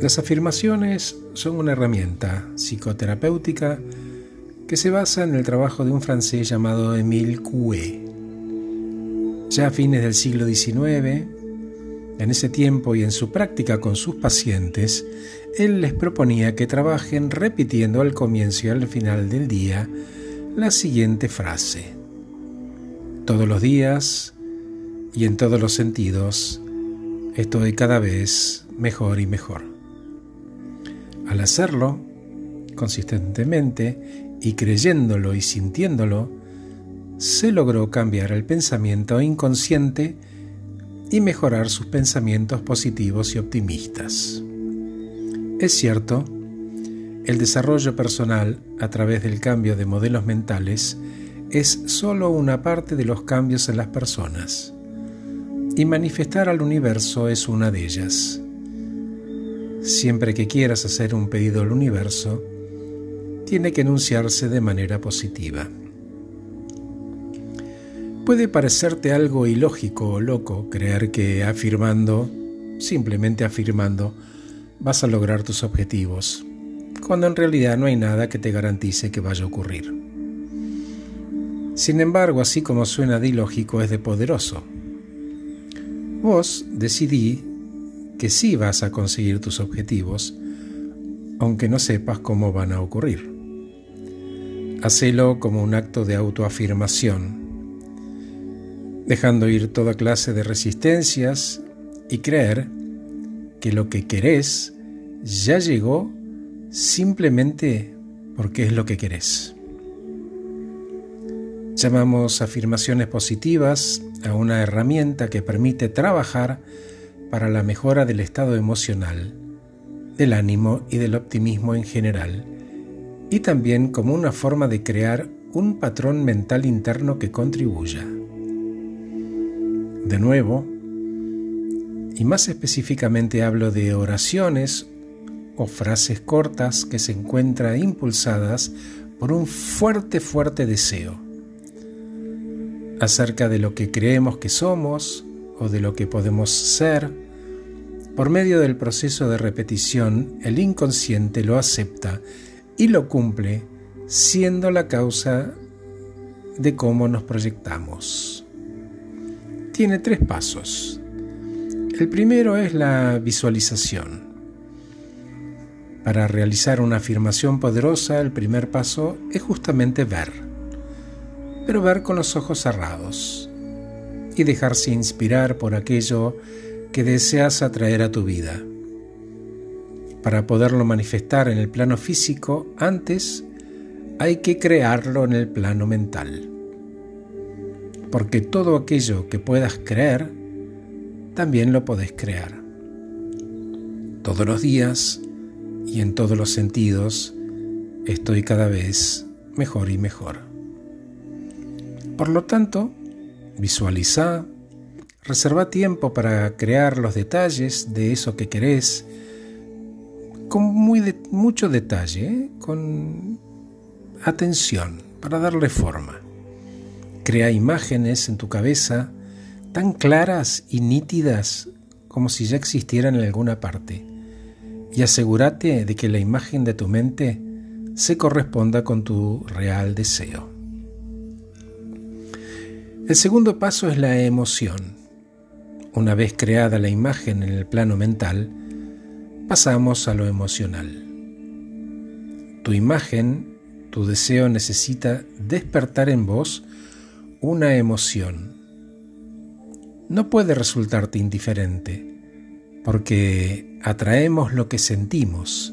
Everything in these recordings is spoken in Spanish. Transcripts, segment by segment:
Las afirmaciones son una herramienta psicoterapéutica que se basa en el trabajo de un francés llamado Émile Coué. Ya a fines del siglo XIX, en ese tiempo y en su práctica con sus pacientes, él les proponía que trabajen repitiendo al comienzo y al final del día la siguiente frase. Todos los días y en todos los sentidos estoy cada vez mejor y mejor. Al hacerlo, consistentemente, y creyéndolo y sintiéndolo, se logró cambiar el pensamiento inconsciente y mejorar sus pensamientos positivos y optimistas. Es cierto, el desarrollo personal a través del cambio de modelos mentales es solo una parte de los cambios en las personas y manifestar al universo es una de ellas. Siempre que quieras hacer un pedido al universo, tiene que enunciarse de manera positiva. Puede parecerte algo ilógico o loco creer que afirmando, simplemente afirmando, vas a lograr tus objetivos, cuando en realidad no hay nada que te garantice que vaya a ocurrir. Sin embargo, así como suena de ilógico, es de poderoso. Vos decidí que sí vas a conseguir tus objetivos, aunque no sepas cómo van a ocurrir. Hacelo como un acto de autoafirmación, dejando ir toda clase de resistencias y creer que lo que querés ya llegó simplemente porque es lo que querés. Llamamos afirmaciones positivas a una herramienta que permite trabajar para la mejora del estado emocional, del ánimo y del optimismo en general, y también como una forma de crear un patrón mental interno que contribuya. De nuevo, y más específicamente hablo de oraciones o frases cortas que se encuentran impulsadas por un fuerte, fuerte deseo acerca de lo que creemos que somos o de lo que podemos ser. Por medio del proceso de repetición, el inconsciente lo acepta y lo cumple siendo la causa de cómo nos proyectamos. Tiene tres pasos. El primero es la visualización. Para realizar una afirmación poderosa, el primer paso es justamente ver, pero ver con los ojos cerrados y dejarse inspirar por aquello que deseas atraer a tu vida. Para poderlo manifestar en el plano físico, antes hay que crearlo en el plano mental. Porque todo aquello que puedas creer, también lo podés crear. Todos los días y en todos los sentidos estoy cada vez mejor y mejor. Por lo tanto, visualiza, reserva tiempo para crear los detalles de eso que querés con muy mucho detalle, ¿eh? con atención, para darle forma. Crea imágenes en tu cabeza tan claras y nítidas como si ya existieran en alguna parte. Y asegúrate de que la imagen de tu mente se corresponda con tu real deseo. El segundo paso es la emoción. Una vez creada la imagen en el plano mental, pasamos a lo emocional. Tu imagen, tu deseo necesita despertar en vos una emoción. No puede resultarte indiferente, porque atraemos lo que sentimos,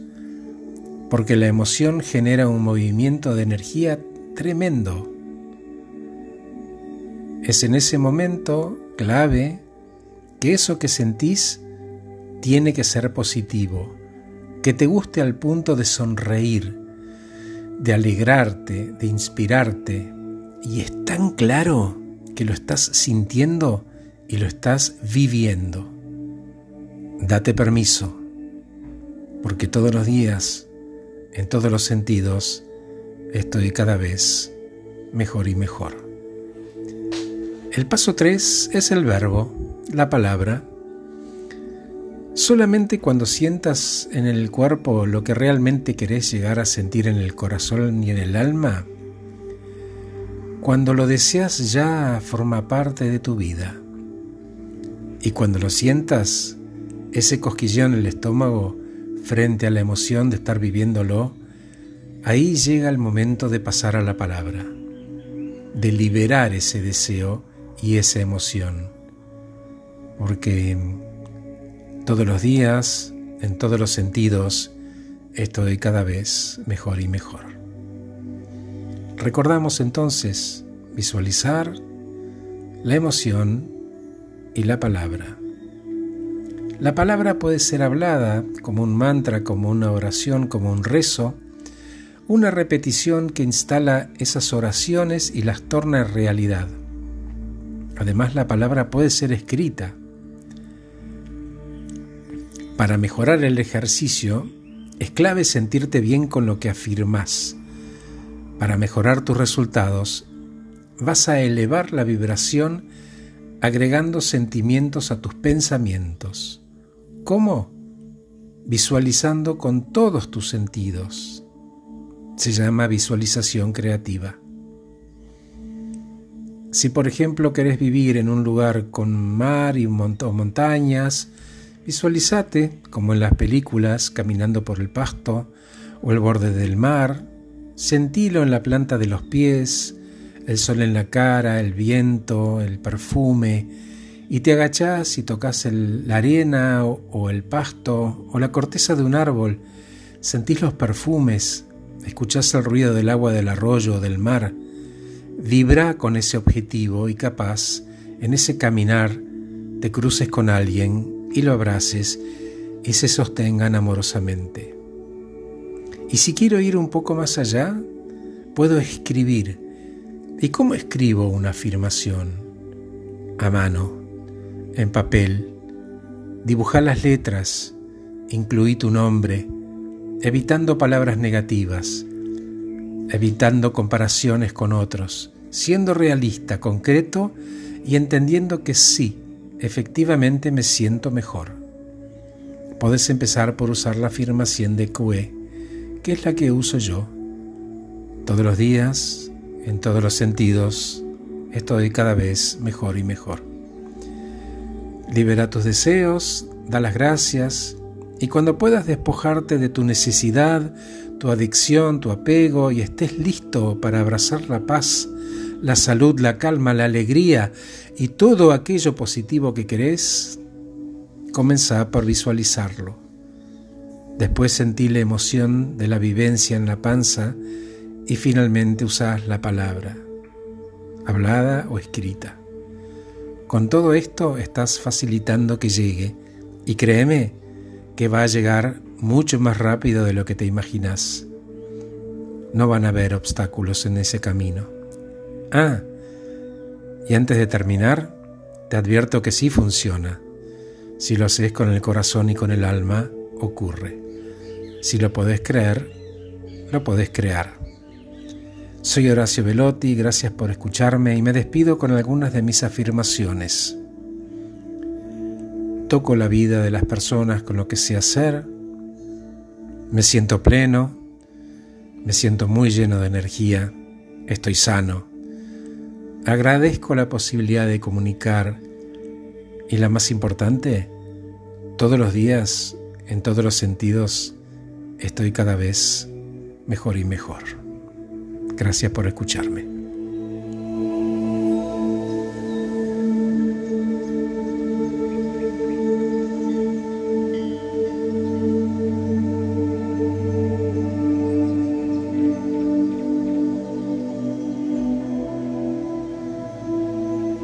porque la emoción genera un movimiento de energía tremendo. Es en ese momento clave que eso que sentís tiene que ser positivo, que te guste al punto de sonreír, de alegrarte, de inspirarte. Y es tan claro que lo estás sintiendo y lo estás viviendo. Date permiso, porque todos los días, en todos los sentidos, estoy cada vez mejor y mejor. El paso 3 es el verbo, la palabra, Solamente cuando sientas en el cuerpo lo que realmente querés llegar a sentir en el corazón y en el alma, cuando lo deseas ya forma parte de tu vida. Y cuando lo sientas, ese cosquillón en el estómago frente a la emoción de estar viviéndolo, ahí llega el momento de pasar a la palabra, de liberar ese deseo y esa emoción. Porque todos los días, en todos los sentidos, estoy cada vez mejor y mejor. Recordamos entonces visualizar la emoción y la palabra. La palabra puede ser hablada como un mantra, como una oración, como un rezo, una repetición que instala esas oraciones y las torna realidad. Además, la palabra puede ser escrita. Para mejorar el ejercicio, es clave sentirte bien con lo que afirmas. Para mejorar tus resultados, vas a elevar la vibración agregando sentimientos a tus pensamientos. ¿Cómo? Visualizando con todos tus sentidos. Se llama visualización creativa. Si por ejemplo querés vivir en un lugar con mar y montañas, visualizate, como en las películas, caminando por el pasto o el borde del mar, sentilo en la planta de los pies, el sol en la cara, el viento, el perfume, y te agachás y tocas la arena o, el pasto o la corteza de un árbol, sentís los perfumes, escuchás el ruido del agua del arroyo o del mar, vibra con ese objetivo y capaz, en ese caminar, te cruces con alguien y lo abraces y se sostengan amorosamente. Y si quiero ir un poco más allá, puedo escribir. ¿Y cómo escribo una afirmación? A mano en papel, dibuja las letras, incluí tu nombre, evitando palabras negativas, evitando comparaciones con otros, siendo realista, concreto y entendiendo que sí, efectivamente me siento mejor. Puedes empezar por usar la afirmación de QE, que es la que uso yo. Todos los días, en todos los sentidos, estoy cada vez mejor y mejor. Libera tus deseos, da las gracias y cuando puedas despojarte de tu necesidad, tu adicción, tu apego y estés listo para abrazar la paz, la salud, la calma, la alegría y todo aquello positivo que querés, comenzá por visualizarlo. Después sentí la emoción de la vivencia en la panza y finalmente usás la palabra, hablada o escrita. Con todo esto estás facilitando que llegue y créeme que va a llegar mucho más rápido de lo que te imaginas. No van a haber obstáculos en ese camino. Ah, y antes de terminar, te advierto que sí funciona. Si lo haces con el corazón y con el alma, ocurre. Si lo podés creer, lo podés crear. Soy Horacio Velotti, gracias por escucharme y me despido con algunas de mis afirmaciones. Toco la vida de las personas con lo que sé hacer, me siento pleno, me siento muy lleno de energía, estoy sano, agradezco la posibilidad de comunicar y la más importante, todos los días, en todos los sentidos, estoy cada vez mejor y mejor. Gracias por escucharme.